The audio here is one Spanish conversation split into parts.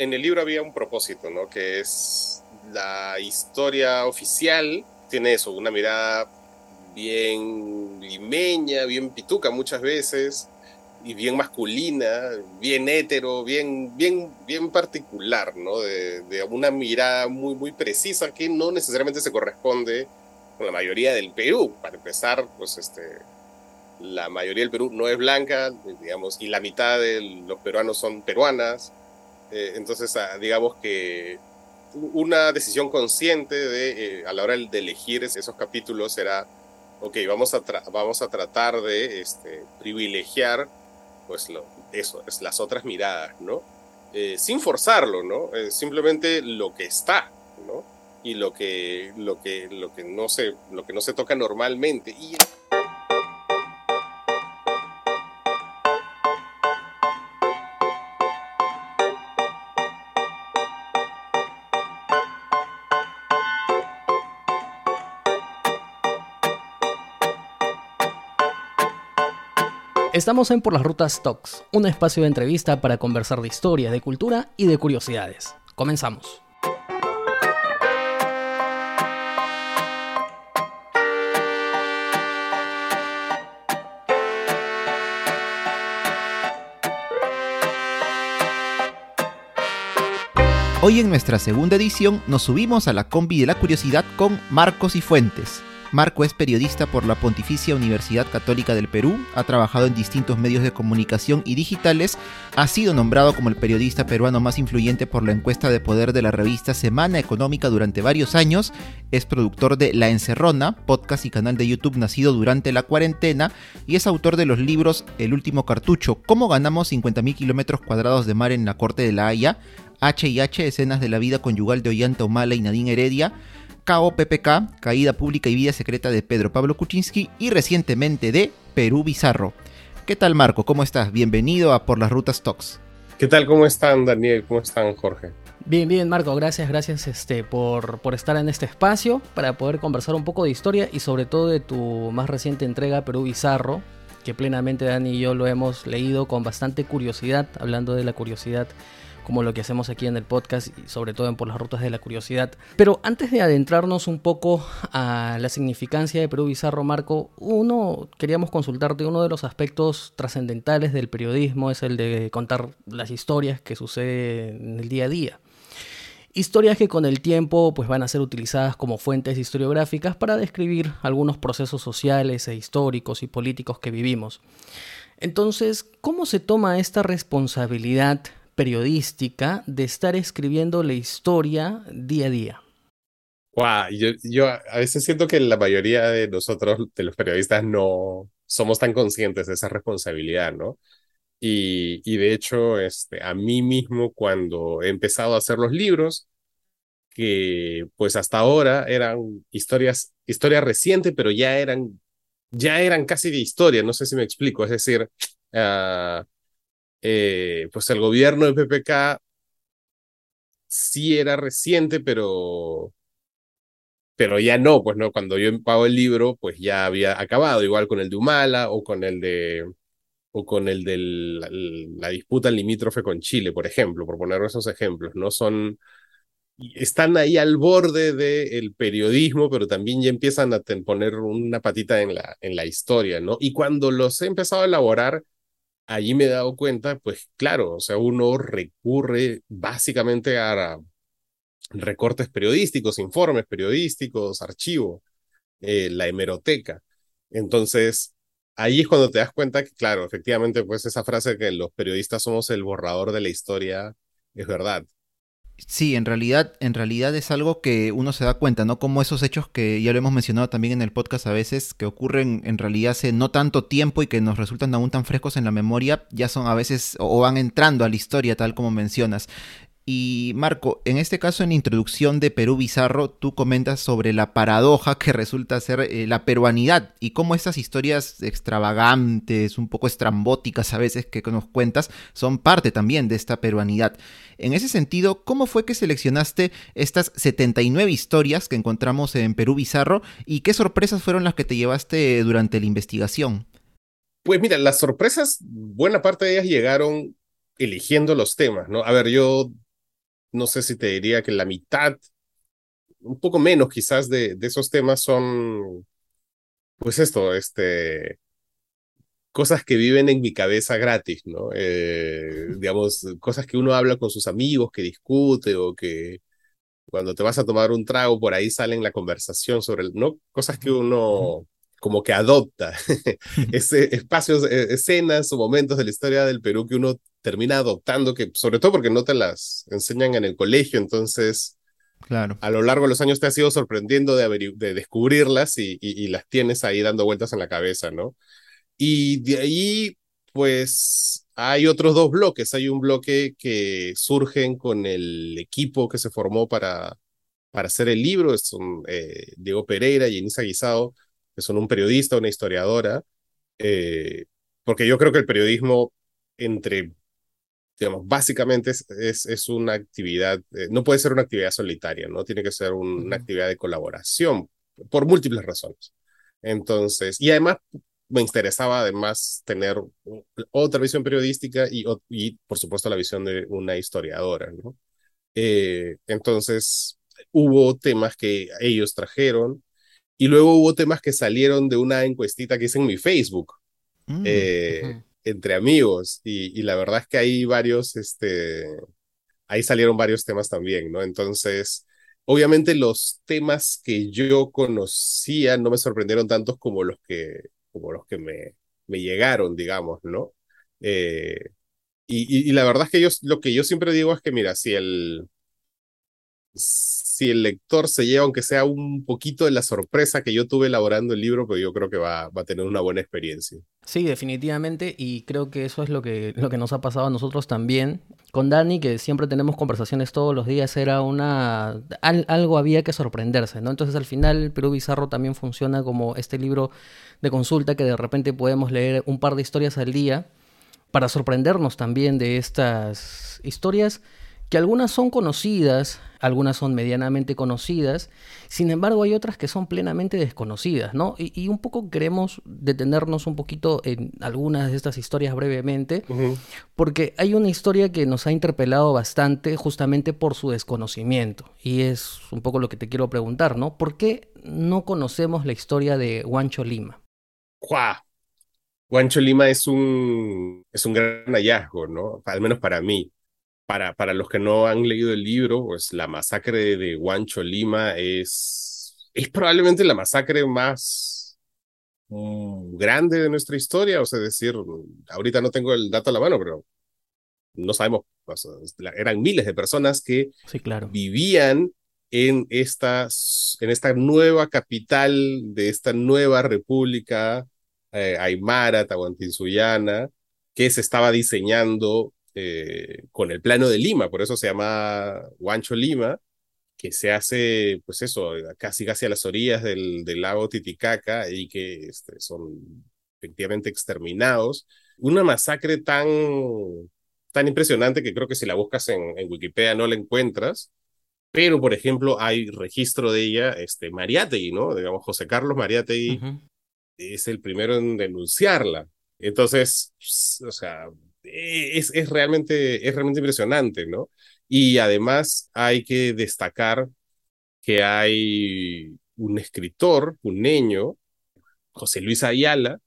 en el libro había un propósito, ¿no? Que es la historia oficial, tiene eso, una mirada bien limeña, bien pituca muchas veces, y bien masculina, bien hétero, bien, bien, bien particular, ¿no? De, de, una mirada muy, muy precisa que no necesariamente se corresponde con la mayoría del Perú. Para empezar, pues este, la mayoría del Perú no es blanca, digamos, y la mitad de los peruanos son peruanas. Eh, entonces, ah, digamos que una decisión consciente de, eh, a la hora de elegir esos capítulos era, ok, vamos a, vamos a tratar de este, privilegiar pues lo, eso, es las otras miradas, ¿no? Eh, sin forzarlo, ¿no? Simplemente lo que está, ¿no? Y lo que, lo que, lo que, no, se, lo que no se toca normalmente. Y... Estamos en Por las Rutas Talks, un espacio de entrevista para conversar de historia, de cultura y de curiosidades. Comenzamos. Hoy en nuestra segunda edición nos subimos a la combi de la curiosidad con Marcos y Fuentes, Marco es periodista por la Pontificia Universidad Católica del Perú, ha trabajado en distintos medios de comunicación y digitales, ha sido nombrado como el periodista peruano más influyente por la encuesta de poder de la revista Semana Económica durante varios años, es productor de La Encerrona, podcast y canal de YouTube nacido durante la cuarentena, y es autor de los libros El último cartucho, Cómo ganamos 50.000 kilómetros cuadrados de mar en la corte de la Haya, H y H, escenas de la vida conyugal de Ollanta Humala y Nadine Heredia, PPK, Caída Pública y Vida Secreta de Pedro Pablo Kuczynski y recientemente de Perú Bizarro. ¿Qué tal Marco? ¿Cómo estás? Bienvenido a Por las Rutas Talks. ¿Qué tal? ¿Cómo están Daniel? ¿Cómo están Jorge? Bien, bien Marco, gracias, gracias este, por, por estar en este espacio para poder conversar un poco de historia y sobre todo de tu más reciente entrega Perú Bizarro, que plenamente Dani y yo lo hemos leído con bastante curiosidad, hablando de la curiosidad como lo que hacemos aquí en el podcast y sobre todo en Por las Rutas de la Curiosidad. Pero antes de adentrarnos un poco a la significancia de Perú Bizarro, Marco, uno, queríamos consultarte, uno de los aspectos trascendentales del periodismo es el de contar las historias que suceden en el día a día. Historias que con el tiempo pues, van a ser utilizadas como fuentes historiográficas para describir algunos procesos sociales e históricos y políticos que vivimos. Entonces, ¿cómo se toma esta responsabilidad periodística de estar escribiendo la historia día a día? Wow, yo, a veces siento que la mayoría de nosotros, de los periodistas, no somos tan conscientes de esa responsabilidad, ¿no? Y, y de hecho, este, a mí mismo, cuando he empezado a hacer los libros, que pues hasta ahora eran historias, historia reciente, pero ya eran, ya eran casi de historia, no sé si me explico, es decir, uh, eh, pues el gobierno de PPK sí era reciente, pero, pero ya no, pues no, cuando yo pago el libro, pues ya había acabado, igual con el de Humala o con el de o con el de la, disputa limítrofe con Chile, por ejemplo, por poner esos ejemplos, ¿no? Son, están ahí al borde del periodismo, pero también ya empiezan a poner una patita en la, en la historia, ¿no? Y cuando los he empezado a elaborar, allí me he dado cuenta, pues claro, o sea, uno recurre básicamente a recortes periodísticos, informes periodísticos, archivo, eh, la hemeroteca. Entonces, ahí es cuando te das cuenta que, claro, efectivamente, pues esa frase que los periodistas somos el borrador de la historia es verdad. Sí, en realidad, en realidad es algo que uno se da cuenta, ¿no? Como esos hechos que ya lo hemos mencionado también en el podcast a veces, que ocurren en realidad hace no tanto tiempo y que nos resultan aún tan frescos en la memoria, ya son a veces o van entrando a la historia tal como mencionas. Y Marco, en este caso en introducción de Perú Bizarro, tú comentas sobre la paradoja que resulta ser eh, la peruanidad y cómo estas historias extravagantes, un poco estrambóticas a veces que nos cuentas, son parte también de esta peruanidad. En ese sentido, ¿cómo fue que seleccionaste estas 79 historias que encontramos en Perú Bizarro y qué sorpresas fueron las que te llevaste durante la investigación? Pues mira, las sorpresas, buena parte de ellas llegaron eligiendo los temas, ¿no? A ver, yo no sé si te diría que la mitad, un poco menos quizás de, de esos temas son, pues esto, este, cosas que viven en mi cabeza gratis, ¿no? Eh, digamos, cosas que uno habla con sus amigos, que discute o que cuando te vas a tomar un trago por ahí salen la conversación sobre, el, ¿no? Cosas que uno como que adopta, ese espacios, e, escenas o momentos de la historia del Perú que uno termina adoptando, que sobre todo porque no te las enseñan en el colegio, entonces claro. a lo largo de los años te has ido sorprendiendo de, de descubrirlas y, y, y, las tienes ahí dando vueltas en la cabeza, ¿no? Y de ahí, pues, hay otros dos bloques. Hay un bloque que surgen con el equipo que se formó para, para hacer el libro. Son eh, Diego Pereira y Enisa Guisado, que son un periodista, una historiadora. Eh, porque yo creo que el periodismo, entre, digamos, básicamente es, es, es una actividad, eh, no puede ser una actividad solitaria, ¿no? Tiene que ser un, una actividad de colaboración, por múltiples razones. Entonces, y además me interesaba además tener otra visión periodística y, y por supuesto la visión de una historiadora, ¿no? Eh, entonces hubo temas que ellos trajeron y luego hubo temas que salieron de una encuestita que hice en mi Facebook mm, eh, uh -huh. Entre amigos y, y, la verdad es que hay varios, este, ahí salieron varios temas también, ¿no? Entonces, obviamente los temas que yo conocía no me sorprendieron tantos como los que como los que me, me llegaron, digamos, ¿no? Eh, y, y, y, la verdad es que yo, lo que yo siempre digo es que, mira, si el, si el lector se lleva, aunque sea un poquito de la sorpresa que yo tuve elaborando el libro, pues yo creo que va, a tener una buena experiencia. Sí, definitivamente, y creo que eso es lo que, lo que nos ha pasado a nosotros también. Con Dani, que siempre tenemos conversaciones todos los días, era una... Al, algo había que sorprenderse, ¿no? Entonces al final Perú Bizarro también funciona como este libro de consulta que de repente podemos leer un par de historias al día para sorprendernos también de estas historias que algunas son conocidas, algunas son medianamente conocidas, sin embargo hay otras que son plenamente desconocidas, ¿no? Y, y un poco queremos detenernos un poquito en algunas de estas historias brevemente, uh -huh. porque hay una historia que nos ha interpelado bastante justamente por su desconocimiento, y es un poco lo que te quiero preguntar, ¿no? ¿Por qué no conocemos la historia de Huancho Lima? ¡Guau! Huancho Lima es un, es un gran hallazgo, ¿no? Al menos para mí para, para los que no han leído el libro, pues la masacre de Huancho Lima es, es probablemente la masacre más um, grande de nuestra historia. O sea, decir, ahorita no tengo el dato a la mano, pero no sabemos, o sea, eran miles de personas que sí, claro. vivían en esta, en esta nueva capital de esta nueva república eh, aymara, tahuantinsuyana, que se estaba diseñando eh, con el plano de Lima, por eso se llama Huancho Lima, que se hace, pues eso, casi casi a las orillas del, del lago Titicaca y que este, son efectivamente exterminados. Una masacre tan, tan impresionante que creo que si la buscas en, en Wikipedia no la encuentras, pero por ejemplo hay registro de ella, este, Mariátegui, ¿no? Digamos, José Carlos Mariátegui uh -huh. es el primero en denunciarla. Entonces, o sea, es, es, realmente, es realmente impresionante, ¿no? Y además hay que destacar que hay un escritor, un niño, José Luis Ayala,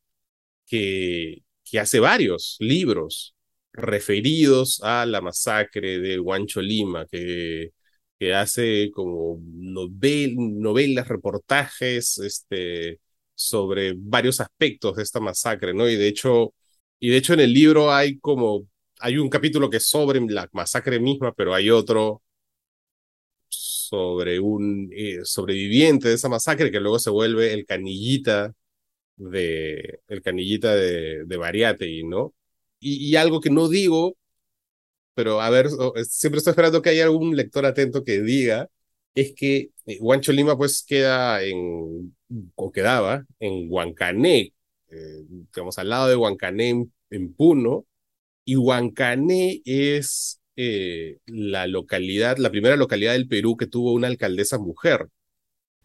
que, que hace varios libros referidos a la masacre de Huancho Lima, que, que hace como novel, novelas, reportajes este, sobre varios aspectos de esta masacre, ¿no? Y de hecho, y de hecho en el libro hay como, hay un capítulo que es sobre la masacre misma, pero hay otro sobre un eh, sobreviviente de esa masacre que luego se vuelve el canillita de, el canillita de, de Bariategui, ¿no? Y, algo que no digo, pero a ver, siempre estoy esperando que haya algún lector atento que diga, es que eh, Huancho Lima pues queda en, o quedaba en Huancané, eh, digamos, al lado de Huancané en, en Puno, y Huancané es eh, la localidad, la primera localidad del Perú que tuvo una alcaldesa mujer.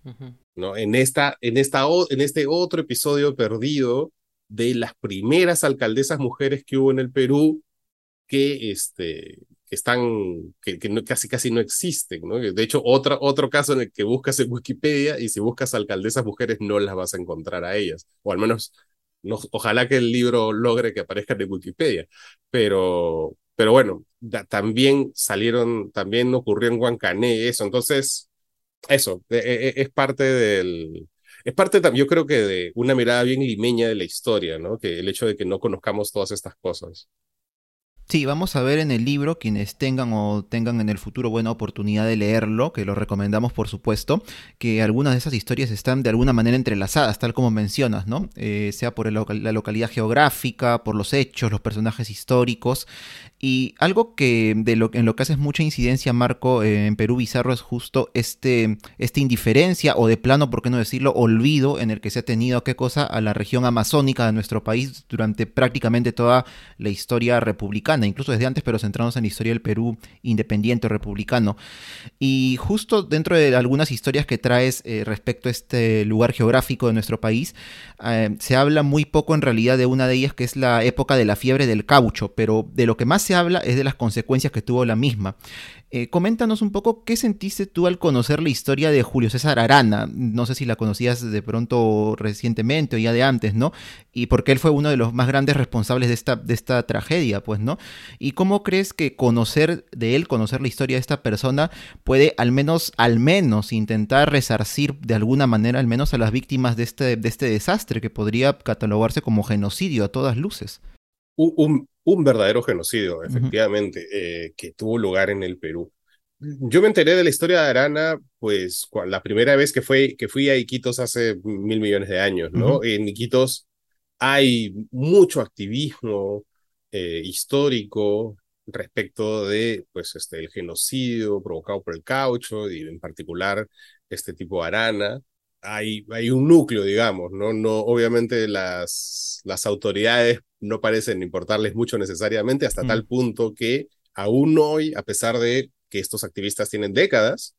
Uh -huh. ¿no? En, esta, en, esta, en este otro episodio perdido de las primeras alcaldesas mujeres que hubo en el Perú, que, este, están, que, casi casi no existen, ¿no? De hecho, otra, otro caso en el que buscas en Wikipedia y si buscas alcaldesas mujeres no las vas a encontrar a ellas, o al menos ojalá que el libro logre que aparezcan en Wikipedia, pero, pero bueno, también salieron, también ocurrió en Huancané eso, entonces, eso, e, e, e, es parte del, es parte también, yo creo que de una mirada bien limeña de la historia, ¿no? Que el hecho de que no conozcamos todas estas cosas. Sí, vamos a ver en el libro, quienes tengan o tengan en el futuro buena oportunidad de leerlo, que lo recomendamos por supuesto, que algunas de esas historias están de alguna manera entrelazadas, tal como mencionas, ¿no? Eh, sea por la localidad geográfica, por los hechos, los personajes históricos, y algo que de lo, en lo que haces mucha incidencia, Marco, eh, en Perú Bizarro es justo este, esta indiferencia o de plano, por qué no decirlo, olvido en el que se ha tenido, ¿qué cosa?, a la región amazónica de nuestro país durante prácticamente toda la historia republicana, incluso desde antes, pero centrados en la historia del Perú independiente o republicano. Y justo dentro de algunas historias que traes eh, respecto a este lugar geográfico de nuestro país, eh, se habla muy poco en realidad de una de ellas que es la época de la fiebre del caucho, pero de lo que más se habla es de las consecuencias que tuvo la misma. Eh, coméntanos un poco qué sentiste tú al conocer la historia de Julio César Arana. No sé si la conocías de pronto recientemente o ya de antes, ¿no? Y porque él fue uno de los más grandes responsables de esta, de esta tragedia, pues, ¿no? ¿Y cómo crees que conocer de él, conocer la historia de esta persona, puede al menos, al menos intentar resarcir de alguna manera, al menos a las víctimas de este, de este desastre que podría catalogarse como genocidio a todas luces? Verdadero genocidio, efectivamente, eh, que tuvo lugar en el Perú. Yo me enteré de la historia de Arana, pues la primera vez que, fue, que fui a Iquitos hace mil millones de años, ¿no? En Iquitos hay mucho activismo eh, histórico respecto de, pues, este, el genocidio provocado por el caucho y en particular este tipo de Arana hay, hay un núcleo, digamos, ¿no? no obviamente las, las autoridades no parecen importarles mucho necesariamente hasta tal mm. punto que aún hoy, a pesar de que estos activistas tienen décadas,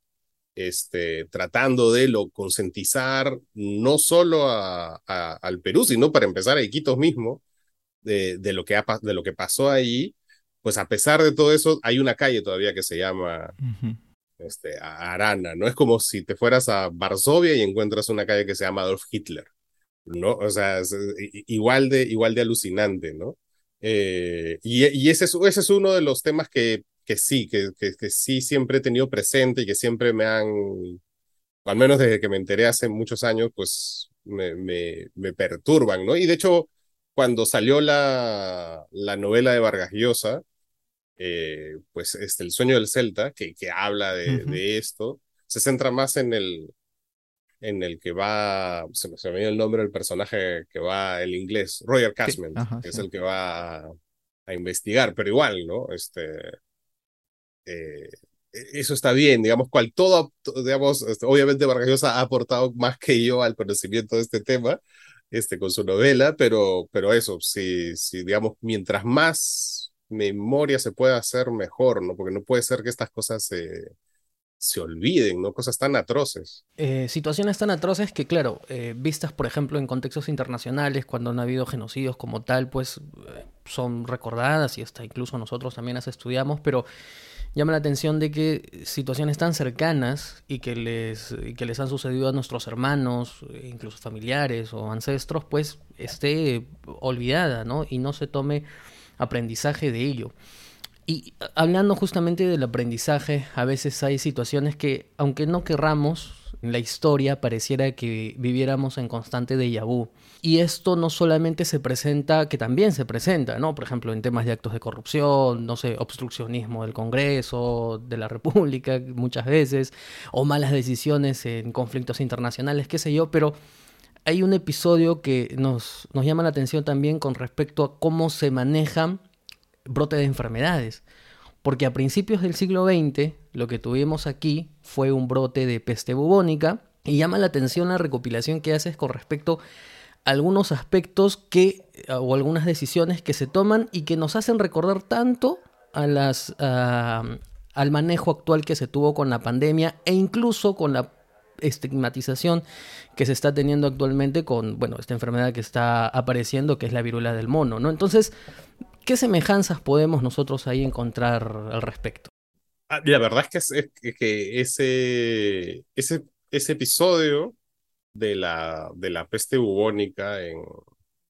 este, tratando de lo concientizar no solo a, al Perú, sino para empezar a Iquitos mismo, de, de, lo que ha, de lo que pasó ahí, pues a pesar de todo eso, hay una calle todavía que se llama este, a Arana, ¿no? Es como si te fueras a Varsovia y encuentras una calle que se llama Adolf Hitler, ¿no? O sea, es, igual, de, igual de alucinante, ¿no? Eh, y, y ese, es, ese es uno de los temas que, que sí, que, que, sí siempre he tenido presente y que siempre me han, al menos desde que me enteré hace muchos años, pues me, me, me perturban, ¿no? Y de hecho, cuando salió la, la novela de Vargas Llosa, eh, pues este, el sueño del Celta, que, que habla de, de, esto, se centra más en el, en el que va, se me, se me el nombre del personaje que va, el inglés, Roger Casman, que es el que va a, a, investigar, pero igual, ¿no? Este, eh, eso está bien, digamos, cual todo, digamos, este, obviamente Vargas Llosa ha aportado más que yo al conocimiento de este tema, este, con su novela, pero, pero eso, si, si, digamos, mientras más memoria se puede hacer mejor, ¿no? Porque no puede ser que estas cosas se, se olviden, ¿no? Cosas tan atroces. Eh, situaciones tan atroces que, claro, eh, vistas, por ejemplo, en contextos internacionales, cuando han habido genocidios como tal, pues eh, son recordadas y hasta incluso nosotros también las estudiamos, pero llama la atención de que situaciones tan cercanas y que les, y que les han sucedido a nuestros hermanos, incluso familiares o ancestros, pues esté olvidada, ¿no? Y no se tome aprendizaje de ello. Y hablando justamente del aprendizaje, a veces hay situaciones que, aunque no querramos, en la historia pareciera que viviéramos en constante déjà vu. Y esto no solamente se presenta, que también se presenta, ¿no? Por ejemplo, en temas de actos de corrupción, no sé, obstruccionismo del Congreso, de la República, muchas veces, o malas decisiones en conflictos internacionales, qué sé yo, pero hay un episodio que nos, nos llama la atención también con respecto a cómo se manejan brotes de enfermedades. Porque a principios del siglo XX lo que tuvimos aquí fue un brote de peste bubónica y llama la atención la recopilación que haces con respecto a algunos aspectos que o algunas decisiones que se toman y que nos hacen recordar tanto a las al manejo actual que se tuvo con la pandemia e incluso con la estigmatización que se está teniendo actualmente con, bueno, esta enfermedad que está apareciendo, que es la viruela del mono, ¿no? Entonces, ¿qué semejanzas podemos nosotros ahí encontrar al respecto? Ah, la verdad es que, es, que ese, ese, ese episodio de la, de la peste bubónica en,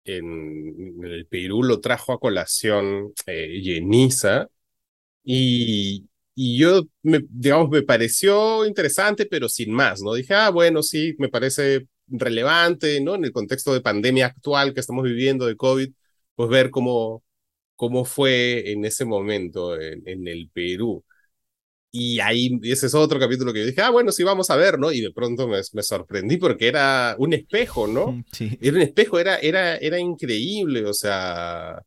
en, el Perú lo trajo a colación eh, y, y yo, me, digamos, me pareció interesante, pero sin más, ¿no? Dije, ah, bueno, sí, me parece relevante, ¿no? En el contexto de pandemia actual que estamos viviendo de COVID, pues ver cómo, cómo fue en ese momento en, en el Perú. Y ahí, ese es otro capítulo que yo dije, ah, bueno, sí, vamos a ver, ¿no? Y de pronto me, me sorprendí porque era un espejo, ¿no? Sí. Era un espejo, era, era, era increíble, o sea,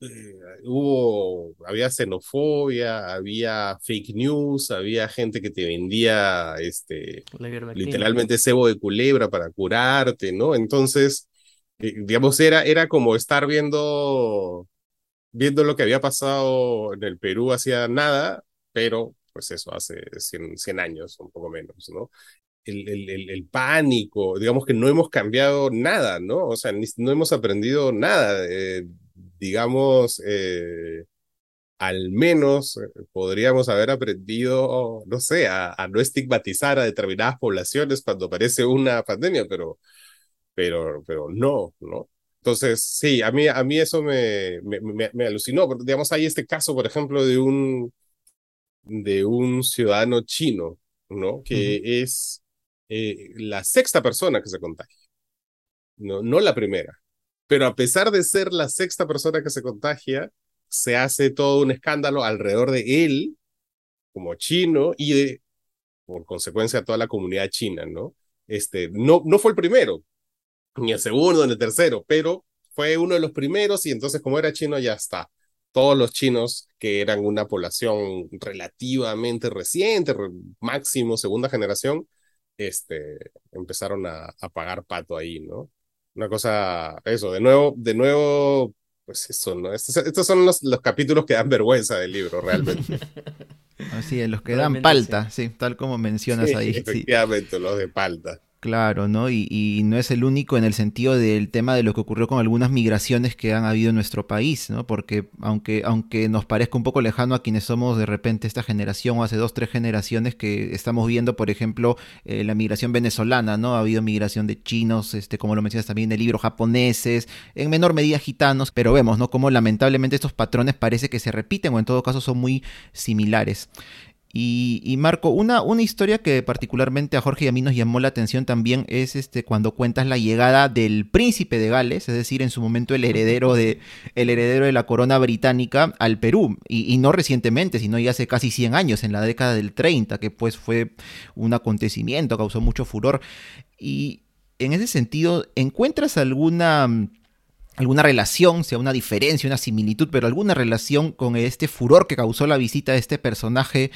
eh, hubo, había xenofobia, había fake news, había gente que te vendía, este, literalmente cebo de culebra para curarte, ¿no? Entonces, eh, digamos, era, era como estar viendo, viendo lo que había pasado en el Perú hacía nada, pero pues eso, hace 100, 100 años, un poco menos, ¿no? El, el, el, pánico, digamos que no hemos cambiado nada, ¿no? O sea, no hemos aprendido nada. Eh, digamos, eh, al menos eh, podríamos haber aprendido, no sé, a, a, no estigmatizar a determinadas poblaciones cuando aparece una pandemia, pero, pero, pero no, ¿no? Entonces, sí, a mí, a mí eso me, me, me, me alucinó. Digamos, hay este caso, por ejemplo, de un, de un ciudadano chino, ¿no? Que uh -huh. es eh, la sexta persona que se contagia, no, no la primera. Pero a pesar de ser la sexta persona que se contagia, se hace todo un escándalo alrededor de él, como chino, y de, por consecuencia toda la comunidad china, ¿no? Este, no, no fue el primero, ni el segundo, ni el tercero, pero fue uno de los primeros y entonces como era chino ya está todos los chinos, que eran una población relativamente reciente, máximo segunda generación, este, empezaron a, a, pagar pato ahí, ¿no? Una cosa, eso, de nuevo, de nuevo, pues eso, ¿no? Estos, estos son los, los, capítulos que dan vergüenza del libro, realmente. Así es, los que realmente dan palta, sí. sí. tal como mencionas sí, ahí. Efectivamente, sí. los de palta. Claro, ¿no? Y, no es el único en el sentido del tema de lo que ocurrió con algunas migraciones que han habido en nuestro país, ¿no? Porque aunque, aunque nos parezca un poco lejano a quienes somos de repente esta generación o hace dos, tres generaciones que estamos viendo, por ejemplo, eh, la migración venezolana, ¿no? Ha habido migración de chinos, este, como lo mencionas también, de libros japoneses, en menor medida gitanos, pero vemos, ¿no? Como lamentablemente estos patrones parece que se repiten o en todo caso son muy similares. Y, y, Marco, una, una historia que particularmente a Jorge y a mí nos llamó la atención también es este, cuando cuentas la llegada del príncipe de Gales, es decir, en su momento el heredero de, el heredero de la corona británica al Perú, y, y no recientemente, sino ya hace casi 100 años, en la década del 30, que pues fue un acontecimiento, causó mucho furor. Y en ese sentido, ¿encuentras alguna alguna relación, sea una diferencia, una similitud, pero alguna relación con este furor que causó la visita de este personaje,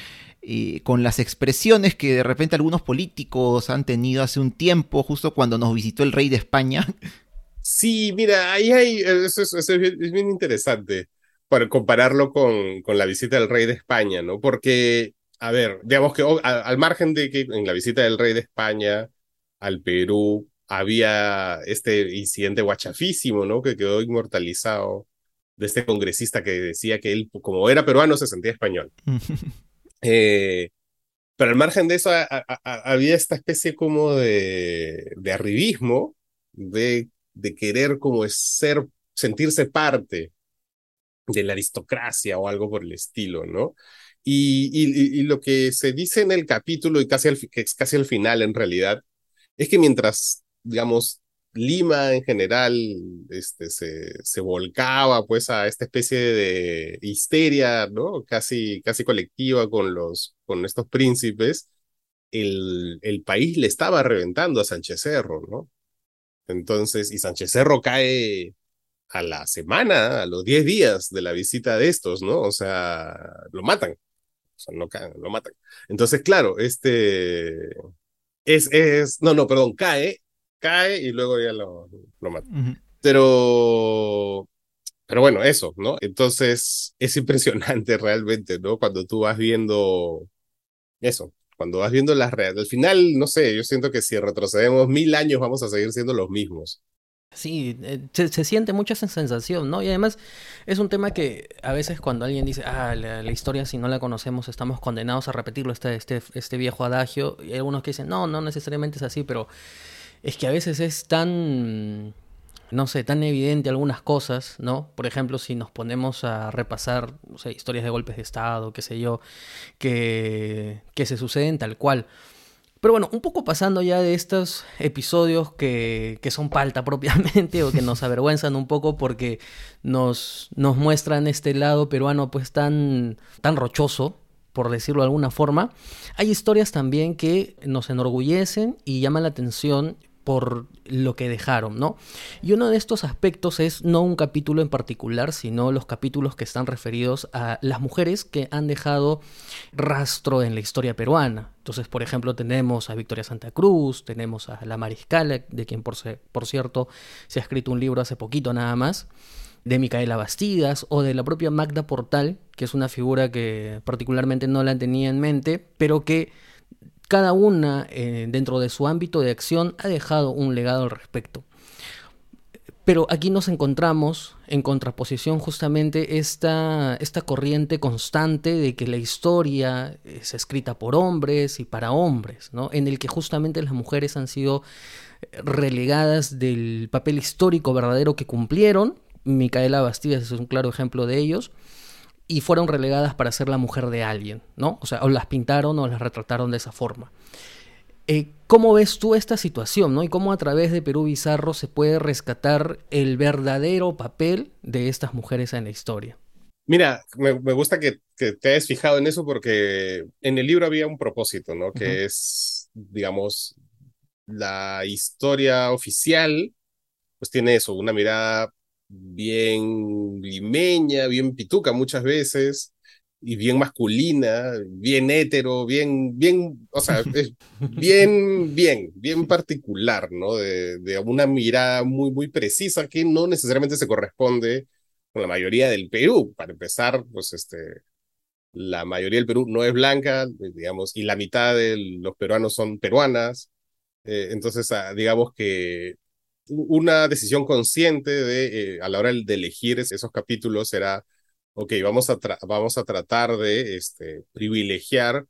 eh, con las expresiones que de repente algunos políticos han tenido hace un tiempo, justo cuando nos visitó el rey de España. Sí, mira, ahí hay, eso es, eso es, bien, es bien, interesante para compararlo con, con, la visita del rey de España, ¿no? Porque, a ver, digamos que al, al margen de que en la visita del rey de España al Perú, había este incidente guachafísimo, ¿no? Que quedó inmortalizado de este congresista que decía que él, como era peruano, se sentía español. eh, pero al margen de eso, había esta especie como de, de arribismo, de, de querer como ser, sentirse parte de la aristocracia o algo por el estilo, ¿no? Y, y, lo que se dice en el capítulo, y casi al, casi al final en realidad, es que mientras digamos, Lima en general este, se, se volcaba pues a esta especie de histeria, ¿no? Casi, casi colectiva con, los, con estos príncipes, el, el país le estaba reventando a Sánchez Cerro, ¿no? Entonces, y Sánchez Cerro cae a la semana, a los 10 días de la visita de estos, ¿no? O sea, lo matan. O sea, no caen, lo matan. Entonces, claro, este... Es, es, no, no, perdón, cae cae y luego ya lo, lo mata. Uh -huh. Pero, pero bueno, eso, ¿no? Entonces es impresionante realmente, ¿no? Cuando tú vas viendo eso, cuando vas viendo las redes, al final, no sé, yo siento que si retrocedemos mil años vamos a seguir siendo los mismos. Sí, eh, se, siente mucha sensación, ¿no? Y además es un tema que a veces cuando alguien dice, ah, la, historia si no la conocemos estamos condenados a repetirlo, este, este, este viejo adagio, y algunos que dicen, no, no necesariamente es así, pero es que a veces es tan, no sé, tan evidente algunas cosas, ¿no? Por ejemplo, si nos ponemos a repasar, historias de golpes de Estado, qué sé yo, que, que se suceden tal cual. Pero bueno, un poco pasando ya de estos episodios que, que, son palta propiamente o que nos avergüenzan un poco porque nos, nos muestran este lado peruano pues tan, tan rochoso, por decirlo de alguna forma, hay historias también que nos enorgullecen y llaman la atención por lo que dejaron, ¿no? Y uno de estos aspectos es no un capítulo en particular, sino los capítulos que están referidos a las mujeres que han dejado rastro en la historia peruana. Entonces, por ejemplo, tenemos a Victoria Santa Cruz, tenemos a la Mariscal, de quien por, por cierto se ha escrito un libro hace poquito nada más, de Micaela Bastidas o de la propia Magda Portal, que es una figura que particularmente no la tenía en mente, pero que cada una, eh, dentro de su ámbito de acción, ha dejado un legado al respecto. Pero aquí nos encontramos en contraposición justamente esta, esta corriente constante de que la historia es escrita por hombres y para hombres, ¿no? en el que justamente las mujeres han sido relegadas del papel histórico verdadero que cumplieron. Micaela Bastidas es un claro ejemplo de ellos y fueron relegadas para ser la mujer de alguien, ¿no? O sea, o las pintaron o las retrataron de esa forma. Eh, ¿Cómo ves tú esta situación, ¿no? Y cómo a través de Perú Bizarro se puede rescatar el verdadero papel de estas mujeres en la historia? Mira, me, gusta que, te hayas fijado en eso porque en el libro había un propósito, ¿no? Que es, digamos, la historia oficial, pues tiene eso, una mirada bien limeña, bien pituca muchas veces, y bien masculina, bien hetero, bien, bien, o sea, bien, bien, bien particular, ¿no? De, de, una mirada muy, muy precisa que no necesariamente se corresponde con la mayoría del Perú. Para empezar, pues este, la mayoría del Perú no es blanca, digamos, y la mitad de los peruanos son peruanas. Eh, entonces, ah, digamos que una decisión consciente de, eh, a la hora de elegir esos capítulos era, ok, vamos a, vamos a tratar de este, privilegiar,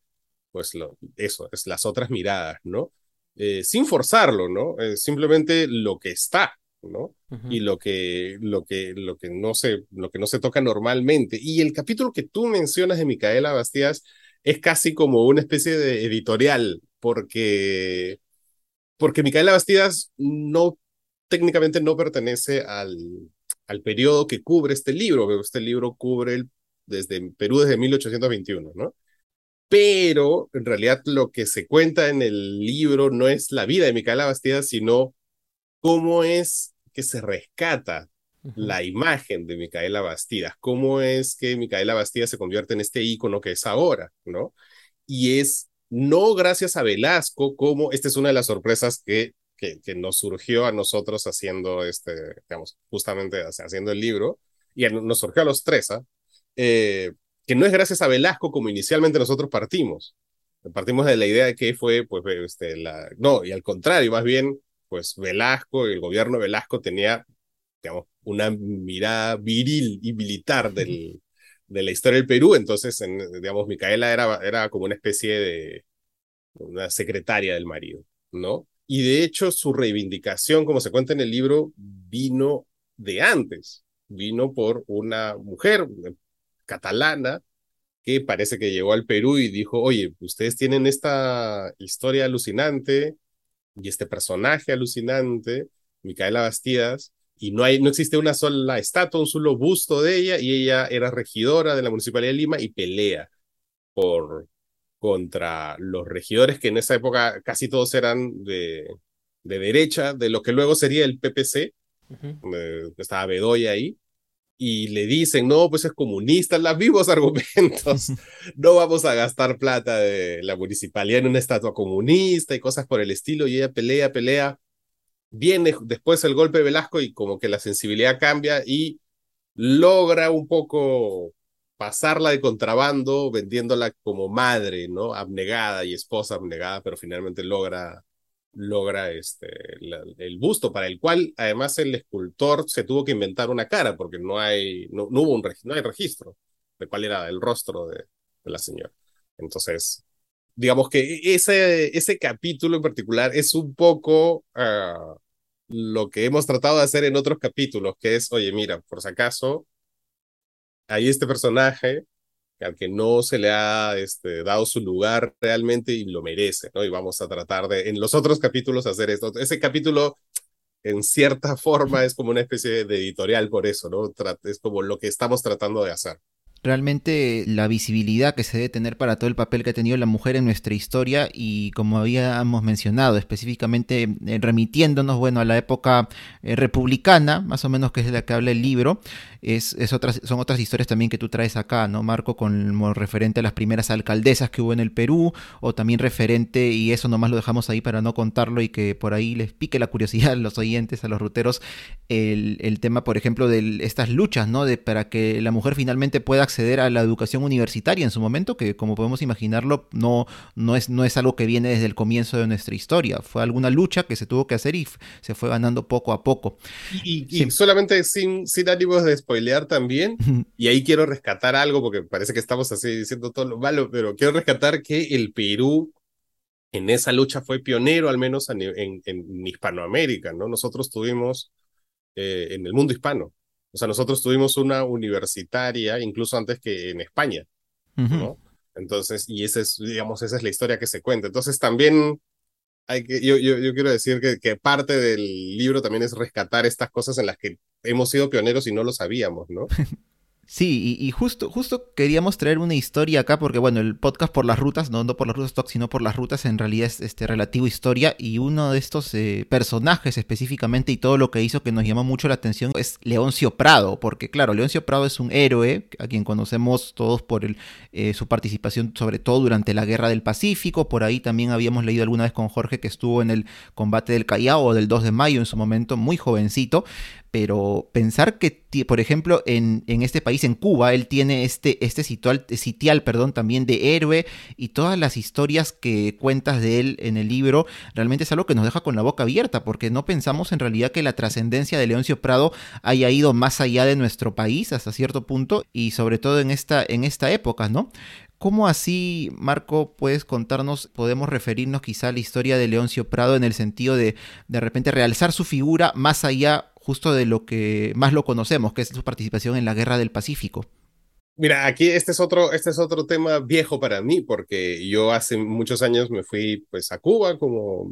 pues lo, eso, es las otras miradas, ¿no? Eh, sin forzarlo, ¿no? Eh, simplemente lo que está, ¿no? Y lo que, lo, que, lo, que no se, lo que no se toca normalmente. Y el capítulo que tú mencionas de Micaela Bastías es casi como una especie de editorial, porque, porque Micaela Bastidas no técnicamente no pertenece al, al periodo que cubre este libro, pero este libro cubre el, desde Perú desde 1821, ¿no? Pero en realidad lo que se cuenta en el libro no es la vida de Micaela Bastidas, sino cómo es que se rescata la imagen de Micaela Bastidas, cómo es que Micaela Bastidas se convierte en este ícono que es ahora, ¿no? Y es no gracias a Velasco, como esta es una de las sorpresas que que, nos surgió a nosotros haciendo este, digamos, justamente haciendo el libro, y nos surgió a los tres, ¿ah? eh, que no es gracias a Velasco como inicialmente nosotros partimos. Partimos de la idea de que fue, pues, este, la, no, y al contrario, más bien, pues Velasco, el gobierno de Velasco tenía, digamos, una mirada viril y militar del, de la historia del Perú, entonces, en, digamos, Micaela era, era como una especie de una secretaria del marido, ¿no? Y de hecho su reivindicación, como se cuenta en el libro, vino de antes, vino por una mujer catalana que parece que llegó al Perú y dijo, oye, ustedes tienen esta historia alucinante y este personaje alucinante, Micaela Bastidas, y no, hay, no existe una sola estatua, un solo busto de ella, y ella era regidora de la Municipalidad de Lima y pelea por, contra los regidores que en esa época casi todos eran de, de derecha, de lo que luego sería el PPC, estaba Bedoya ahí, y le dicen, no, pues es comunista, los vivos argumentos, no vamos a gastar plata de la municipalidad en una estatua comunista y cosas por el estilo, y ella pelea, pelea, viene después el golpe de Velasco y como que la sensibilidad cambia y logra un poco pasarla de contrabando vendiéndola como madre, ¿no? Abnegada y esposa abnegada, pero finalmente logra logra este, el busto, para el cual además el escultor se tuvo que inventar una cara, porque no hay, no, hubo un no hay registro de cuál era el rostro de, la señora. Entonces, digamos que ese, ese capítulo en particular es un poco ah, lo que hemos tratado de hacer en otros capítulos, que es, oye, mira, por si acaso, hay este personaje al que no se le ha este, dado su lugar realmente y lo merece, ¿no? Y vamos a tratar de, en los otros capítulos, hacer esto. Ese capítulo, en cierta forma, es como una especie de editorial por eso, ¿no? Es como lo que estamos tratando de hacer realmente la visibilidad que se debe tener para todo el papel que ha tenido la mujer en nuestra historia y como habíamos mencionado específicamente eh, remitiéndonos bueno a la época eh, republicana más o menos que es de la que habla el libro es, otras, son otras historias también que tú traes acá no Marco como referente a las primeras alcaldesas que hubo en el Perú o también referente y eso nomás lo dejamos ahí para no contarlo y que por ahí les pique la curiosidad a los oyentes a los ruteros el, el tema por ejemplo de estas luchas no de para que la mujer finalmente pueda acceder a la educación universitaria en su momento, que como podemos imaginarlo, no, no, es, no es algo que viene desde el comienzo de nuestra historia. Fue alguna lucha que se tuvo que hacer y se fue ganando poco a poco. Y, solamente sin, sin ánimos de spoilear también, y ahí quiero rescatar algo, porque parece que estamos así diciendo todo lo malo, pero quiero rescatar que el Perú en esa lucha fue pionero, al menos en, en, Hispanoamérica, ¿no? Nosotros tuvimos eh, en el mundo hispano o sea, nosotros tuvimos una universitaria incluso antes que en España, ¿no? Entonces, y esa es, digamos, esa es la historia que se cuenta. Entonces, también hay que, yo, yo, yo quiero decir que, que parte del libro también es rescatar estas cosas en las que hemos sido pioneros y no lo sabíamos, ¿no? Sí, y, justo, justo queríamos traer una historia acá, porque bueno, el podcast por las rutas, no, no por las rutas talk, sino por las rutas, en realidad es este relativo historia, y uno de estos eh, personajes específicamente y todo lo que hizo que nos llamó mucho la atención es Leoncio Prado, porque claro, Leoncio Prado es un héroe, a quien conocemos todos por el, eh, su participación, sobre todo durante la Guerra del Pacífico, por ahí también habíamos leído alguna vez con Jorge que estuvo en el combate del Callao del 2 de mayo en su momento, muy jovencito, pero pensar que, por ejemplo, en, en, este país, en Cuba, él tiene este, este sitial, sitial perdón, también de héroe y todas las historias que cuentas de él en el libro, realmente es algo que nos deja con la boca abierta, porque no pensamos en realidad que la trascendencia de Leoncio Prado haya ido más allá de nuestro país hasta cierto punto y sobre todo en esta, en esta época, ¿no? ¿Cómo así, Marco, puedes contarnos, podemos referirnos quizá a la historia de Leoncio Prado en el sentido de de repente realzar su figura más allá justo de lo que más lo conocemos, que es su participación en la Guerra del Pacífico. Mira, aquí este es otro, este es otro tema viejo para mí, porque yo hace muchos años me fui pues a Cuba como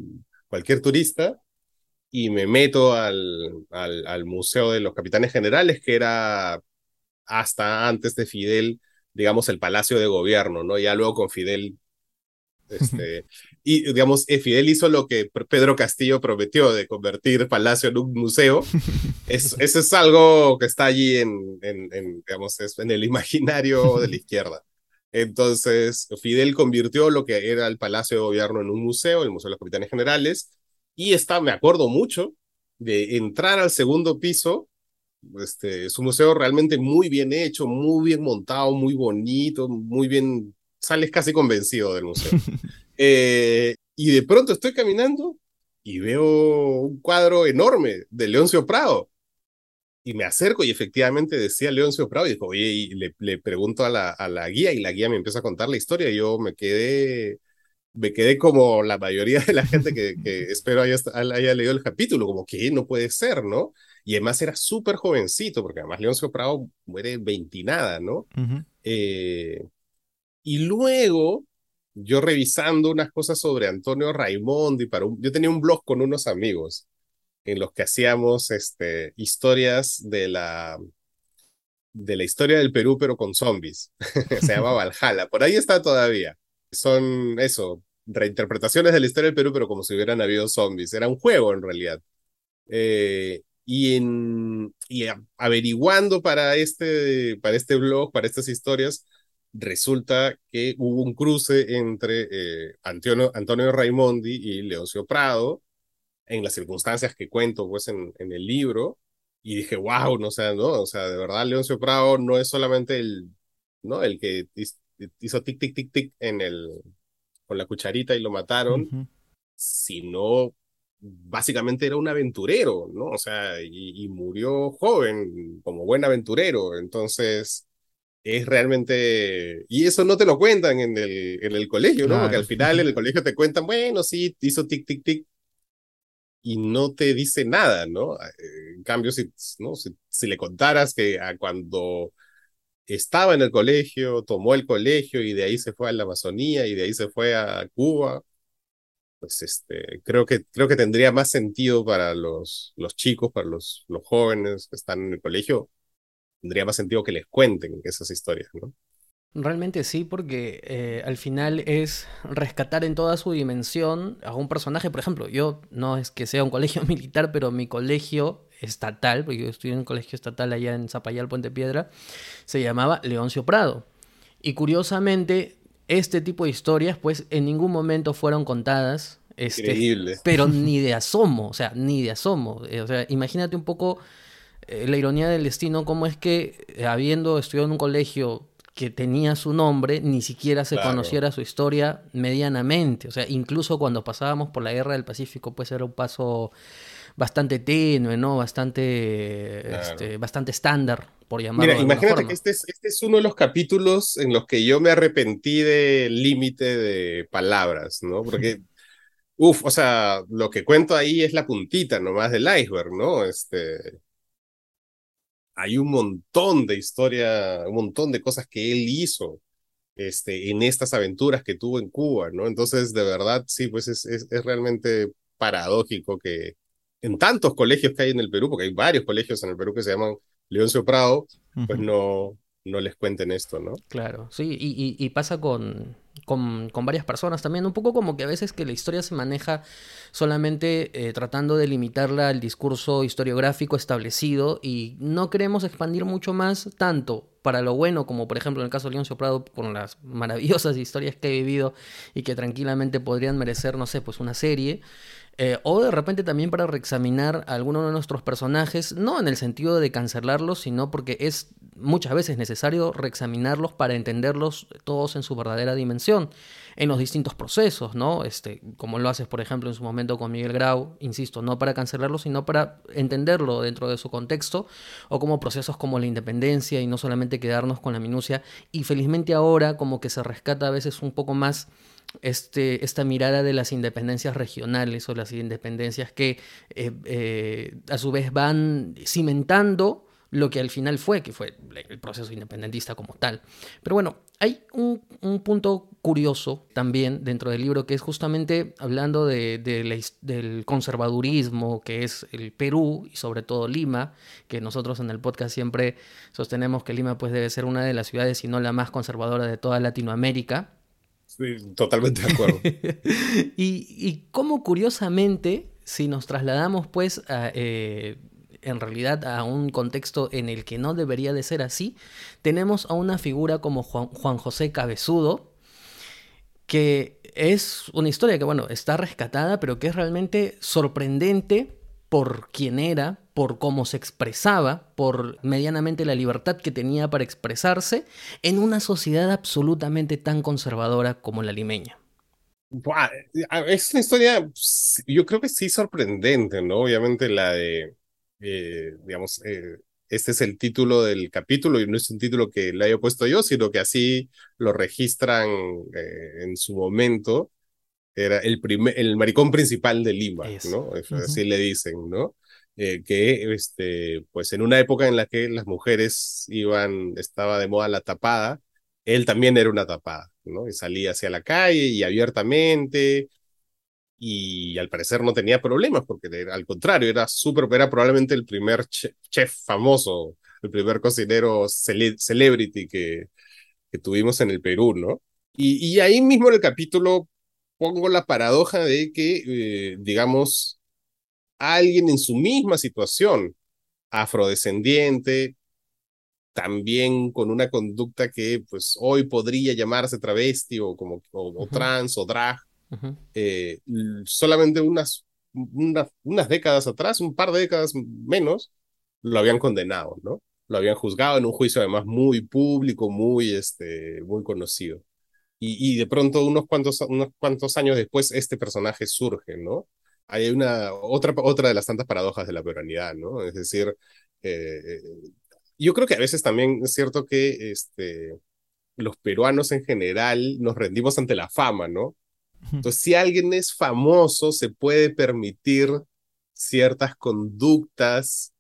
cualquier turista y me meto al, al, al Museo de los Capitanes Generales, que era hasta antes de Fidel, digamos, el Palacio de Gobierno, ¿no? Ya luego con Fidel este, y digamos, eh, Fidel hizo lo que Pedro Castillo prometió de convertir Palacio en un museo. Es, eso es algo que está allí en, en, digamos, en el imaginario de la izquierda. Entonces, Fidel convirtió lo que era el Palacio de Gobierno en un museo, el Museo de los Capitanes Generales, y está, me acuerdo mucho de entrar al segundo piso. Este, es un museo realmente muy bien hecho, muy bien montado, muy bonito, muy bien sales casi convencido del museo. Eh, y de pronto estoy caminando y veo un cuadro enorme de Leoncio Prado. Y me acerco y efectivamente decía Leoncio Prado y dijo, oye, y le, le pregunto a la, a la guía y la guía me empieza a contar la historia y yo me quedé, me quedé como la mayoría de la gente que, que espero haya, haya leído el capítulo, como que no puede ser, ¿no? Y además era súper jovencito, porque además Leoncio Prado muere veintinada, ¿no? eh, y luego, yo revisando unas cosas sobre Antonio Raimondi, para yo tenía un blog con unos amigos en los que hacíamos este, historias de la, de la historia del Perú, pero con zombies. Se llama Valhalla. Por ahí está todavía. Son eso, reinterpretaciones de la historia del Perú, pero como si hubieran habido zombies. Era un juego en realidad. Eh, y, en, y averiguando para este, para este blog, para estas historias, resulta que hubo un cruce entre eh, Antonio, Antonio, Raimondi y Leoncio Prado en las circunstancias que cuento pues en, en el libro y dije, wow, no, o sea, no, o sea, de verdad Leoncio Prado no es solamente el ¿no? El que hizo tic, tic, tic, tic en el, con la cucharita y lo mataron, sino básicamente era un aventurero, ¿no? O sea, y, murió joven como buen aventurero, entonces es realmente, y eso no te lo cuentan en el, en el colegio, ¿no? Porque al final en el colegio te cuentan, bueno, sí, hizo tic, tic, tic, y no te dice nada, ¿no? Eh, en cambio, si, ¿no? si, le contaras que a cuando estaba en el colegio, tomó el colegio y de ahí se fue a la Amazonía y de ahí se fue a Cuba, pues este, creo que, creo que tendría más sentido para los, los chicos, para los, los jóvenes que están en el colegio, tendría más sentido que les cuenten esas historias, ¿no? Realmente sí, porque eh, al final es rescatar en toda su dimensión a un personaje. Por ejemplo, yo no es que sea un colegio militar, pero mi colegio estatal, porque yo estudié en un colegio estatal allá en Zapayal, Puente Piedra, se llamaba Leoncio Prado. Y curiosamente, este tipo de historias, pues en ningún momento fueron contadas. Este, Increíble. Pero ni de asomo, o sea, ni de asomo. O sea, imagínate un poco eh, la ironía del destino, cómo es que habiendo estudiado en un colegio que tenía su nombre, ni siquiera se conociera su historia medianamente. O sea, incluso cuando pasábamos por la guerra del Pacífico, pues era un paso bastante tenue, ¿no? Bastante, este, bastante estándar, por llamarlo Mira, imagínate que este es, este es uno de los capítulos en los que yo me arrepentí del límite de palabras, ¿no? Porque, uff, o sea, lo que cuento ahí es la puntita nomás del iceberg, ¿no? Este, hay un montón de historia, un montón de cosas que él hizo este, en estas aventuras que tuvo en Cuba, ¿no? Entonces, de verdad, sí, pues es, es, realmente paradójico que en tantos colegios que hay en el Perú, porque hay varios colegios en el Perú que se llaman Leoncio Prado, pues no, no les cuenten esto, ¿no? Claro, sí, y, y pasa con, con, varias personas también, un poco como que a veces que la historia se maneja solamente eh, tratando de limitarla al discurso historiográfico establecido y no queremos expandir mucho más, tanto para lo bueno, como por ejemplo en el caso de Leoncio Prado, con las maravillosas historias que he vivido y que tranquilamente podrían merecer, no sé, pues una serie, eh, o de repente también para reexaminar a alguno de nuestros personajes, no en el sentido de cancelarlos, sino porque es muchas veces necesario reexaminarlos para entenderlos todos en su verdadera dimensión, en los distintos procesos, ¿no? Este, como lo haces, por ejemplo, en su momento con Miguel Grau, insisto, no para cancelarlo, sino para entenderlo dentro de su contexto, o como procesos como la independencia y no solamente quedarnos con la minucia. Y felizmente ahora como que se rescata a veces un poco más este, esta mirada de las independencias regionales o las independencias que eh, eh, a su vez van cimentando lo que al final fue, que fue el proceso independentista como tal. Pero bueno, hay un, punto curioso también dentro del libro que es justamente hablando de, del conservadurismo que es el Perú y sobre todo Lima, que nosotros en el podcast siempre sostenemos que Lima pues debe ser una de las ciudades, si no la más conservadora de toda Latinoamérica totalmente de acuerdo. y, y cómo curiosamente, si nos trasladamos pues eh, en realidad a un contexto en el que no debería de ser así, tenemos a una figura como Juan, Juan José Cabezudo, que es una historia que, bueno, está rescatada, pero que es realmente sorprendente por quién era, por cómo se expresaba, por medianamente la libertad que tenía para expresarse en una sociedad absolutamente tan conservadora como la limeña. Es una historia, yo creo que sí sorprendente, ¿no? Obviamente la de, eh, digamos, eh, este es el título del capítulo y no es un título que le haya puesto yo, sino que así lo registran eh, en su momento. Era el, primer, el maricón principal de Lima, ¿no? Así le dicen, ¿no? Eh, que este, pues en una época en la que las mujeres iban, estaba de moda la tapada, él también era una tapada, ¿no? Y salía hacia la calle y abiertamente, y al parecer no tenía problemas, porque al contrario, era súper, era probablemente el primer chef, famoso, el primer cocinero celebrity que, que tuvimos en el Perú, ¿no? Y, y ahí mismo en el capítulo pongo la paradoja de que, eh, digamos, alguien en su misma situación, afrodescendiente, también con una conducta que pues hoy podría llamarse travesti o como o, trans o drag, eh, solamente unas, unas décadas atrás, un par de décadas menos, lo habían condenado, ¿no? lo habían juzgado en un juicio además muy público, muy, este, muy conocido. Y, y de pronto, unos cuantos, unos cuantos años después, este personaje surge, ¿no? Hay una, otra, otra de las tantas paradojas de la peruanidad, ¿no? Es decir, eh, eh, yo creo que a veces también es cierto que este, los peruanos en general nos rendimos ante la fama, ¿no? Entonces, si alguien es famoso, se puede permitir ciertas conductas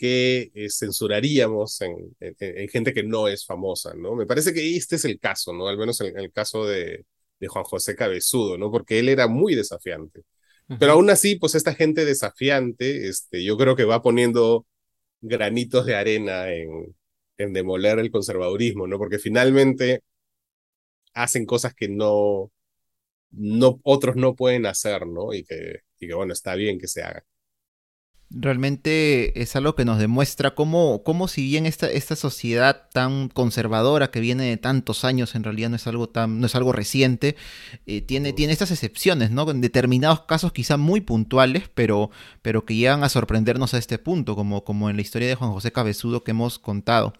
que eh, censuraríamos en, en, gente que no es famosa, ¿no? Me parece que este es el caso, ¿no? Al menos en, el caso de, de, Juan José Cabezudo, ¿no? Porque él era muy desafiante. Pero aún así, pues esta gente desafiante, este, yo creo que va poniendo granitos de arena en, en demoler el conservadurismo, ¿no? Porque finalmente hacen cosas que no, no, otros no pueden hacer, ¿no? Y que, y que bueno, está bien que se hagan. Realmente es algo que nos demuestra cómo, cómo si bien esta, esta sociedad tan conservadora que viene de tantos años, en realidad no es algo tan, no es algo reciente, eh, tiene, tiene estas excepciones, ¿no? En determinados casos quizá muy puntuales, pero, pero que llegan a sorprendernos a este punto, como, como en la historia de Juan José Cabezudo que hemos contado.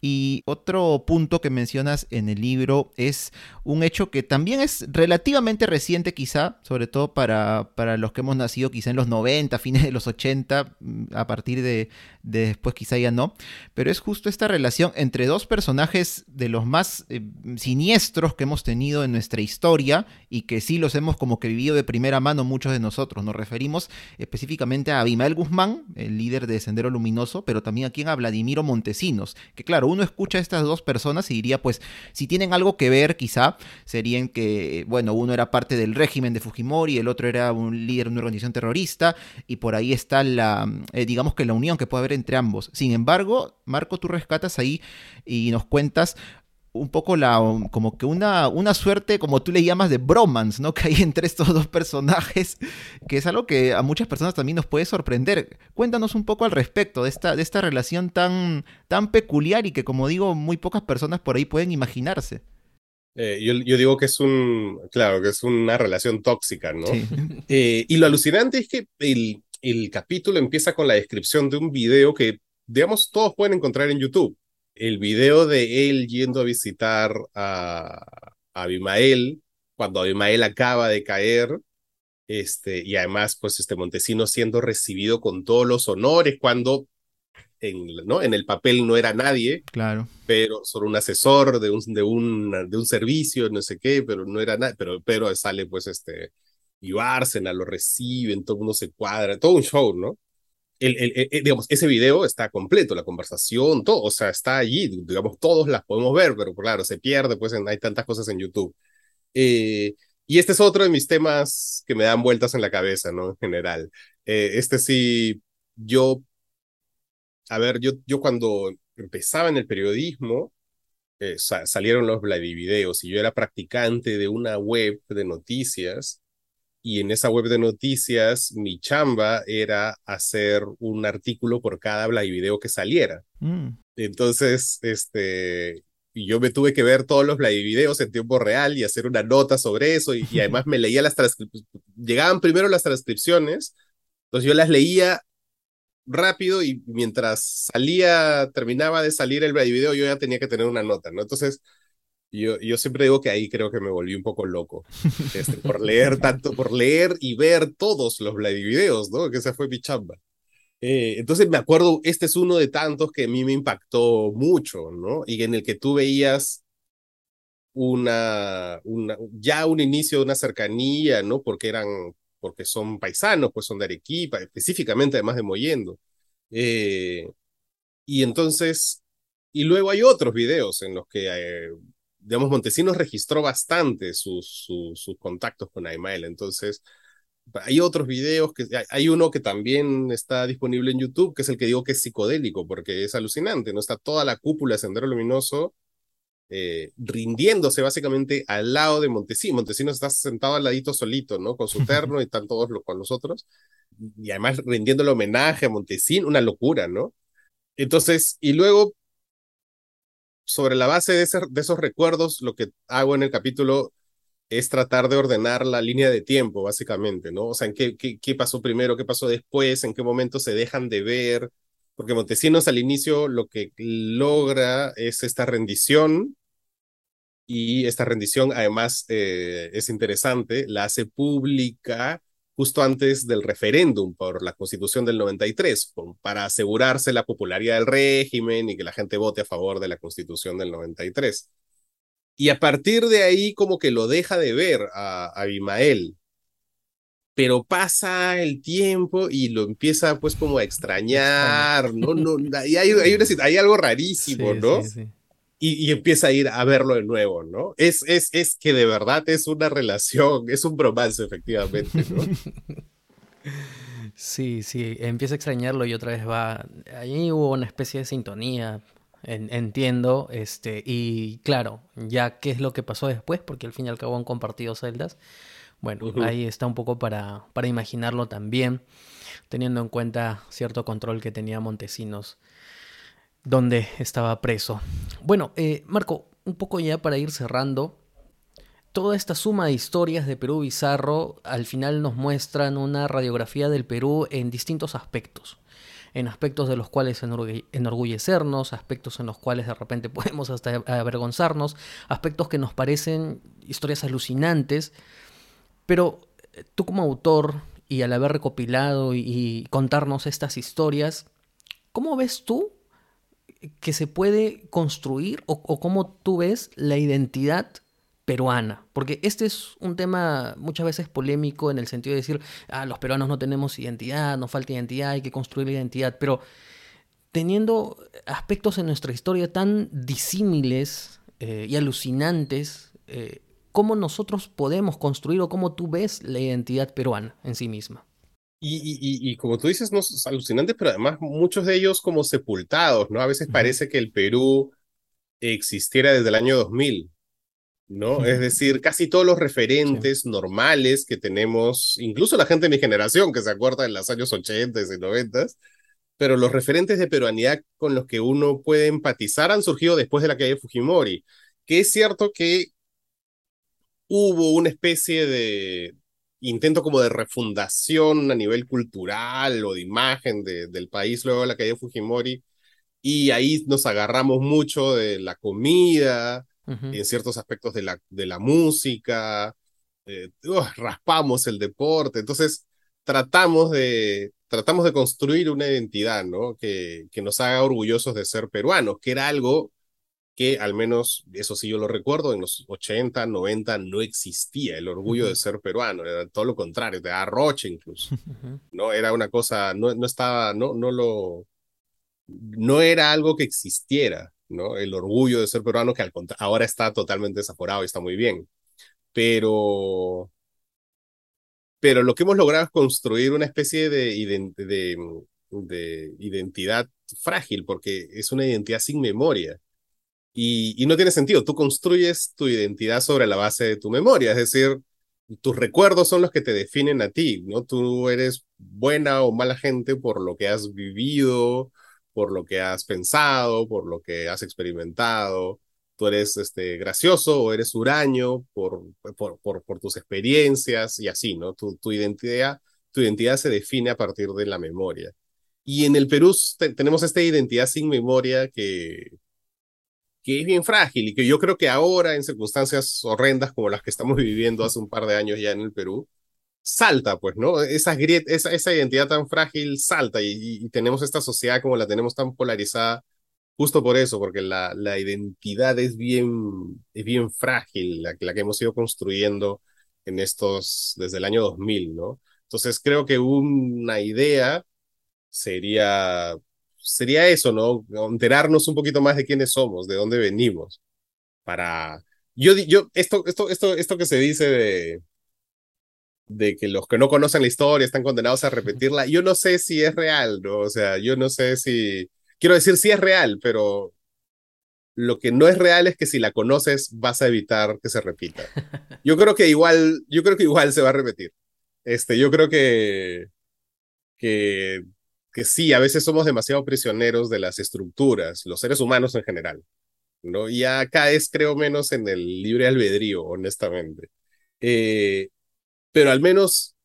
Y otro punto que mencionas en el libro es un hecho que también es relativamente reciente quizá, sobre todo para, para los que hemos nacido quizá en los 90, fines de los 80, a partir de, después quizá ya no, pero es justo esta relación entre dos personajes de los más eh, siniestros que hemos tenido en nuestra historia y que sí los hemos como que vivido de primera mano muchos de nosotros. Nos referimos específicamente a Abimael Guzmán, el líder de Sendero Luminoso, pero también aquí a Vladimiro Montesinos, que claro, uno escucha a estas dos personas y diría pues si tienen algo que ver quizá serían que, bueno, uno era parte del régimen de Fujimori, el otro era un líder de una organización terrorista y por ahí está la, eh, digamos que la unión que puede haber entre ambos. Sin embargo, Marco, tú rescatas ahí y nos cuentas un poco la como que una, una suerte como tú le llamas de bromance, ¿no? Que hay entre estos dos personajes, que es algo que a muchas personas también nos puede sorprender. Cuéntanos un poco al respecto de esta, de esta relación tan, tan peculiar y que como digo, muy pocas personas por ahí pueden imaginarse. Eh, yo, yo, digo que es un, claro, que es una relación tóxica, ¿no? Eh, y lo alucinante es que el, el capítulo empieza con la descripción de un video que, digamos, todos pueden encontrar en YouTube. El video de él yendo a visitar a, Abimael, cuando Abimael acaba de caer, este, y además, pues, este Montesino siendo recibido con todos los honores, cuando en, ¿no? en el papel no era nadie, claro. pero solo un asesor de un, de un, de un servicio, no sé qué, pero no era nada, pero, pero sale, pues, este, y Bárcena lo reciben, todo el mundo se cuadra, todo un show, ¿no? El, el, digamos, ese video está completo, la conversación, todo, o sea, está allí, digamos, todos las podemos ver, pero claro, se pierde, pues hay tantas cosas en YouTube. Eh, y este es otro de mis temas que me dan vueltas en la cabeza, ¿no? En general. Eh, este sí, yo, a ver, yo, yo cuando empezaba en el periodismo, eh, salieron los Vladivideos y yo era practicante de una web de noticias y en esa web de noticias mi chamba era hacer un artículo por cada habla y video que saliera. Mm. Entonces, este, y yo me tuve que ver todos los live videos en tiempo real y hacer una nota sobre eso y, además me leía las transcripciones, llegaban primero las transcripciones, entonces yo las leía rápido y mientras salía, terminaba de salir el live video, yo ya tenía que tener una nota, ¿no? Entonces, yo, yo siempre digo que ahí creo que me volví un poco loco, este, por leer tanto, por leer y ver todos los videos, ¿no? Que esa fue mi chamba. Eh, entonces me acuerdo, este es uno de tantos que a mí me impactó mucho, ¿no? Y en el que tú veías una, una ya un inicio de una cercanía, ¿no? Porque eran, porque son paisanos, pues son de Arequipa, específicamente además de Moyendo. Eh, y entonces, y luego hay otros videos en los que eh, digamos, Montesinos registró bastante sus, sus, contactos con Aimael, entonces hay otros videos, que hay uno que también está disponible en YouTube, que es el que digo que es psicodélico, porque es alucinante, ¿no? Está toda la cúpula de Sendero Luminoso eh, rindiéndose básicamente al lado de Montesinos. Montesinos está sentado al ladito solito, ¿no? Con su terno y están todos los, con nosotros, y además rindiendo el homenaje a Montesinos, una locura, ¿no? Entonces, y luego sobre la base de, esos recuerdos, lo que hago en el capítulo es tratar de ordenar la línea de tiempo, básicamente, ¿no? O sea, en qué, qué, pasó primero, qué pasó después, en qué momento se dejan de ver, porque Montesinos al inicio lo que logra es esta rendición y esta rendición además eh, es interesante, la hace pública justo antes del referéndum por la constitución del 93, para asegurarse la popularidad del régimen y que la gente vote a favor de la constitución del 93. Y a partir de ahí como que lo deja de ver a, a Abimael, pero pasa el tiempo y lo empieza pues como a extrañar, ¿no? no hay, hay, hay, algo rarísimo, ¿no? Y, y, empieza a ir a verlo de nuevo, ¿no? Es, es, es que de verdad es una relación, es un bromance efectivamente, ¿no? Sí, sí, empieza a extrañarlo y otra vez va, ahí hubo una especie de sintonía, entiendo, este, y claro, ya qué es lo que pasó después, porque al fin y al cabo han compartido celdas, bueno, ahí está un poco para, para imaginarlo también, teniendo en cuenta cierto control que tenía Montesinos, donde estaba preso. Bueno, eh, Marco, un poco ya para ir cerrando, toda esta suma de historias de Perú bizarro al final nos muestran una radiografía del Perú en distintos aspectos en aspectos de los cuales enorgullecernos, aspectos en los cuales de repente podemos hasta avergonzarnos, aspectos que nos parecen historias alucinantes, pero eh, tú como autor y al haber recopilado y, contarnos estas historias, ¿cómo ves tú que se puede construir o, cómo tú ves la identidad peruana? Porque este es un tema muchas veces polémico en el sentido de decir, ah, los peruanos no tenemos identidad, nos falta identidad, hay que construir la identidad, pero teniendo aspectos en nuestra historia tan disímiles eh, y alucinantes, eh, cómo nosotros podemos construir o cómo tú ves la identidad peruana en sí misma. Y, y, y, como tú dices, no es alucinante, pero además muchos de ellos como sepultados, ¿no? A veces parece que el Perú existiera desde el año 2000, ¿no? Es decir, casi todos los referentes normales que tenemos, incluso la gente de mi generación que se acuerda de los años 80 y 90, pero los referentes de peruanidad con los que uno puede empatizar han surgido después de la caída de Fujimori, que es cierto que hubo una especie de intento como de refundación a nivel cultural o de imagen de, del país luego de la caída de Fujimori, y ahí nos agarramos mucho de la comida, en ciertos aspectos de la, de la música, eh, raspamos el deporte, entonces tratamos de, tratamos de construir una identidad, ¿no? Que, que nos haga orgullosos de ser peruanos, que era algo que al menos, eso sí yo lo recuerdo, en los 80, 90 no existía el orgullo de ser peruano, era todo lo contrario, de arroche incluso, ¿no? Era una cosa, no, no estaba, no, no lo, no era algo que existiera, ¿no? El orgullo de ser peruano que al ahora está totalmente desaforado y está muy bien, pero, pero lo que hemos logrado es construir una especie de, de, de identidad frágil, porque es una identidad sin memoria y, no tiene sentido, tú construyes tu identidad sobre la base de tu memoria, es decir, tus recuerdos son los que te definen a ti, ¿no? Tú eres buena o mala gente por lo que has vivido, por lo que has pensado, por lo que has experimentado. Tú eres este, gracioso o eres huraño por, por, por, tus experiencias y así, ¿no? Tu, tu, identidad, tu identidad se define a partir de la memoria. Y en el Perú tenemos esta identidad sin memoria que, que es bien frágil y que yo creo que ahora, en circunstancias horrendas como las que estamos viviendo hace un par de años ya en el Perú, salta, pues, ¿no? Esa, esa, esa identidad tan frágil salta y, tenemos esta sociedad como la tenemos tan polarizada justo por eso, porque la, la identidad es bien, es bien frágil, la, la que hemos ido construyendo en estos, desde el año 2000, ¿no? Entonces creo que una idea sería sería eso, ¿no? Enterarnos un poquito más de quiénes somos, de dónde venimos. Para. Yo, yo, esto, esto, esto, esto que se dice de, de que los que no conocen la historia están condenados a repetirla, yo no sé si es real, ¿no? O sea, yo no sé si. Quiero decir, sí es real, pero lo que no es real es que si la conoces vas a evitar que se repita. Yo creo que igual, yo creo que igual se va a repetir. Este, yo creo que, que que sí, a veces somos demasiado prisioneros de las estructuras, los seres humanos en general, ¿no? Y acá es, creo, menos en el libre albedrío, honestamente. Eh, pero al menos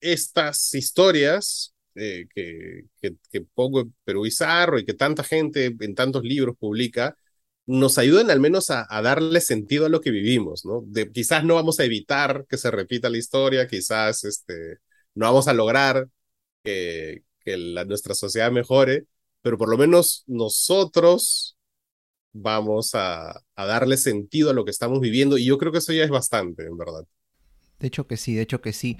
estas historias eh, que, que, pongo Perú Bizarro y que tanta gente en tantos libros publica, nos ayuden al menos a, darle sentido a lo que vivimos, ¿no? De, quizás no vamos a evitar que se repita la historia, quizás este, no vamos a lograr que, que la, nuestra sociedad mejore, pero por lo menos nosotros vamos a, a darle sentido a lo que estamos viviendo y yo creo que eso ya es bastante, en verdad. De hecho que sí, de hecho que sí.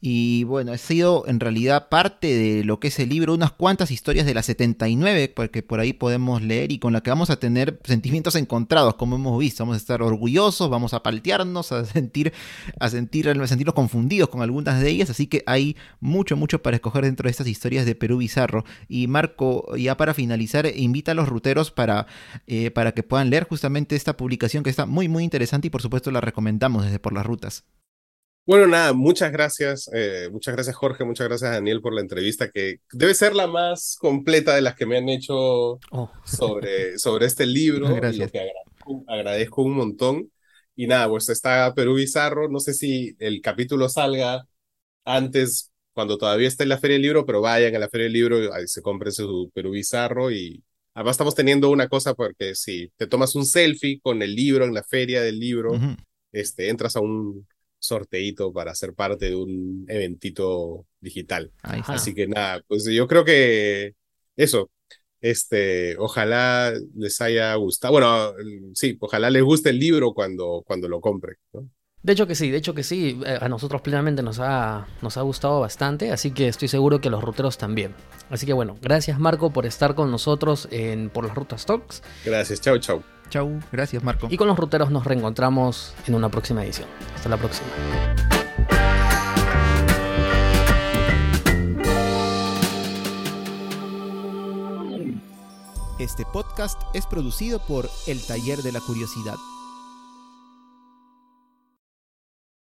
Y bueno, ha sido en realidad parte de lo que es el libro, unas cuantas historias de la 79, porque por ahí podemos leer y con la que vamos a tener sentimientos encontrados, como hemos visto. Vamos a estar orgullosos, vamos a paltearnos, a sentir, a sentir, a sentirnos confundidos con algunas de ellas. Así que hay mucho, mucho para escoger dentro de estas historias de Perú Bizarro. Y Marco, ya para finalizar, invita a los ruteros para, eh, para que puedan leer justamente esta publicación que está muy, muy interesante y por supuesto la recomendamos desde por las rutas. Bueno, nada, muchas gracias. Eh, muchas gracias, Jorge. Muchas gracias, Daniel, por la entrevista, que debe ser la más completa de las que me han hecho oh. sobre, sobre este libro. Gracias. que agradezco, un montón. Y nada, pues está Perú Bizarro. No sé si el capítulo salga antes, cuando todavía está en la Feria del Libro, pero vayan a la Feria del Libro, ahí se compren su Perú Bizarro. Y además estamos teniendo una cosa, porque si te tomas un selfie con el libro en la Feria del Libro, este, entras a un sorteito para ser parte de un eventito digital. Así que nada, pues yo creo que eso, este, ojalá les haya gustado, bueno, sí, ojalá les guste el libro cuando, cuando lo compre. De hecho que sí, de hecho que sí, eh, a nosotros plenamente nos ha, nos ha gustado bastante, así que estoy seguro que a los ruteros también. Así que bueno, gracias Marco por estar con nosotros en Por las Rutas Talks. Gracias, chao, chao. Chau, gracias Marco. Y con los ruteros nos reencontramos en una próxima edición. Hasta la próxima. Este podcast es producido por El Taller de la Curiosidad